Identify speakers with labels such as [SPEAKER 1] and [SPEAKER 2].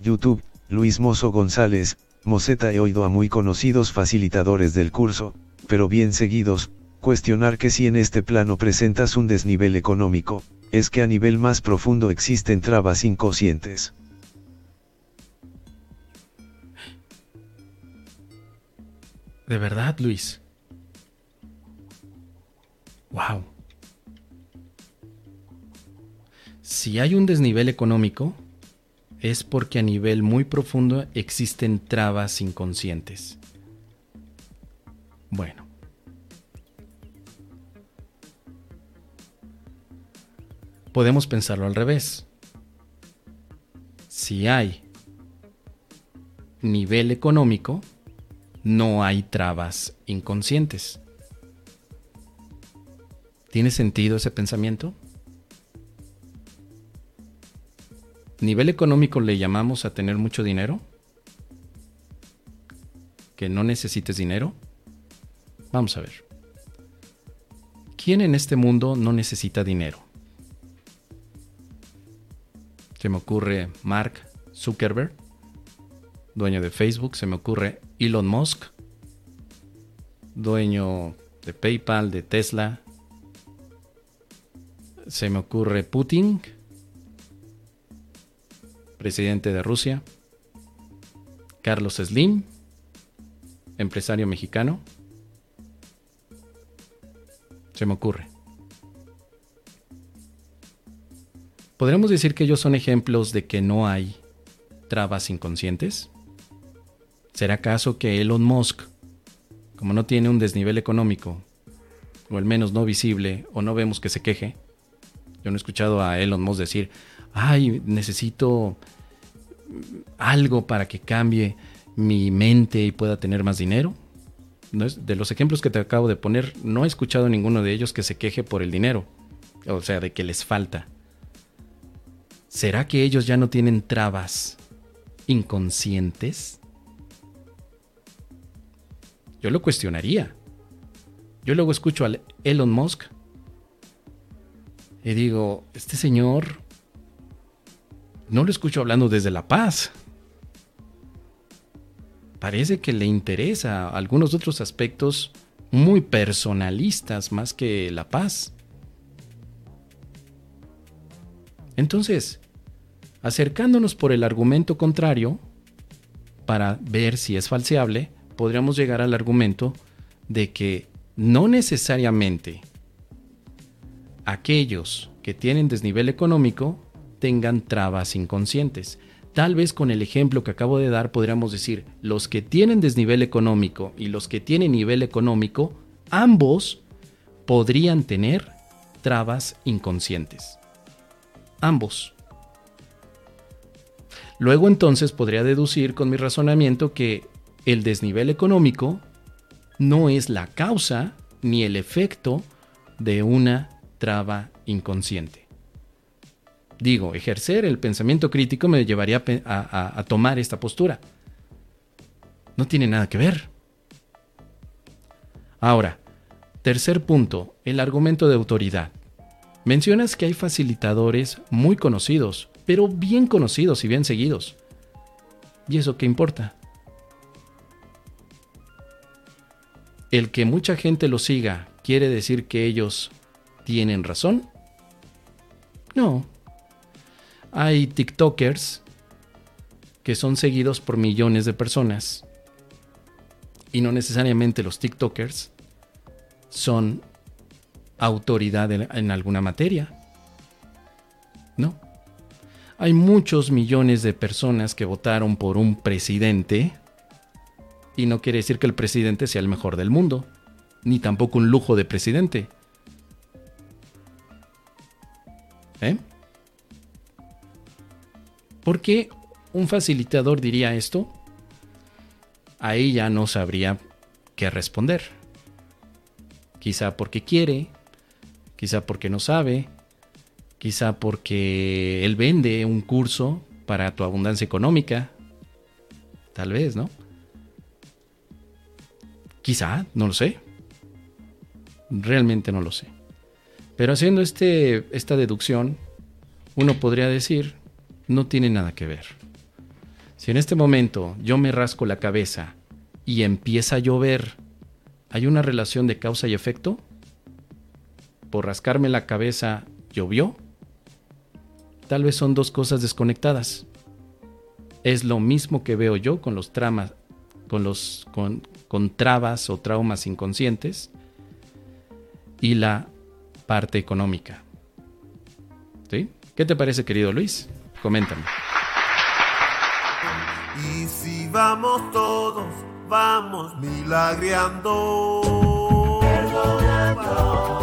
[SPEAKER 1] YouTube, Luis Mozo González, Moseta he oído a muy conocidos facilitadores del curso, pero bien seguidos, cuestionar que si en este plano presentas un desnivel económico, es que a nivel más profundo existen trabas inconscientes.
[SPEAKER 2] De verdad, Luis. Wow. Si hay un desnivel económico, es porque a nivel muy profundo existen trabas inconscientes. Bueno. Podemos pensarlo al revés. Si hay nivel económico, no hay trabas inconscientes. ¿Tiene sentido ese pensamiento? ¿Nivel económico le llamamos a tener mucho dinero? ¿Que no necesites dinero? Vamos a ver. ¿Quién en este mundo no necesita dinero? Se me ocurre Mark Zuckerberg, dueño de Facebook, se me ocurre Elon Musk, dueño de PayPal, de Tesla, se me ocurre Putin, presidente de Rusia, Carlos Slim, empresario mexicano, se me ocurre. ¿Podríamos decir que ellos son ejemplos de que no hay trabas inconscientes? ¿Será acaso que Elon Musk, como no tiene un desnivel económico, o al menos no visible, o no vemos que se queje? Yo no he escuchado a Elon Musk decir, ay, necesito algo para que cambie mi mente y pueda tener más dinero. de los ejemplos que te acabo de poner, no he escuchado ninguno de ellos que se queje por el dinero, o sea, de que les falta. ¿Será que ellos ya no tienen trabas inconscientes? Yo lo cuestionaría. Yo luego escucho a Elon Musk y digo, este señor no lo escucho hablando desde la paz. Parece que le interesa algunos otros aspectos muy personalistas más que la paz. Entonces, acercándonos por el argumento contrario, para ver si es falseable, podríamos llegar al argumento de que no necesariamente aquellos que tienen desnivel económico tengan trabas inconscientes. Tal vez con el ejemplo que acabo de dar podríamos decir, los que tienen desnivel económico y los que tienen nivel económico, ambos podrían tener trabas inconscientes. Ambos. Luego entonces podría deducir con mi razonamiento que el desnivel económico no es la causa ni el efecto de una traba inconsciente. Digo, ejercer el pensamiento crítico me llevaría a, tomar esta postura. No tiene nada que ver. Ahora, tercer punto, el argumento de autoridad. Mencionas que hay facilitadores muy conocidos, pero bien conocidos y bien seguidos. ¿Y eso qué importa? ¿El que mucha gente lo siga quiere decir que ellos tienen razón? No, hay TikTokers que son seguidos por millones de personas. Y no necesariamente los TikTokers son autoridad en, alguna materia. No. Hay muchos millones de personas que votaron por un presidente y no quiere decir que el presidente sea el mejor del mundo, ni tampoco un lujo de presidente. ¿Eh? ¿Por qué un facilitador diría esto? Ahí ya no sabría qué responder. Quizá porque quiere, quizá porque no sabe, quizá porque él vende un curso para tu abundancia económica. Tal vez, ¿no? Quizá, no lo sé. Realmente no lo sé. Pero haciendo este, esta deducción, uno podría decir no tiene nada que ver. Si en este momento yo me rasco la cabeza y empieza a llover, ¿hay una relación de causa y efecto? Por rascarme la cabeza, ¿llovió? Tal vez son dos cosas desconectadas. Es lo mismo que veo yo con los tramas, con los con, trabas o traumas inconscientes y la parte económica. ¿Qué te parece, querido Luis? Coméntame.
[SPEAKER 3] Y si vamos todos, vamos milagreando.
[SPEAKER 4] Perdonando.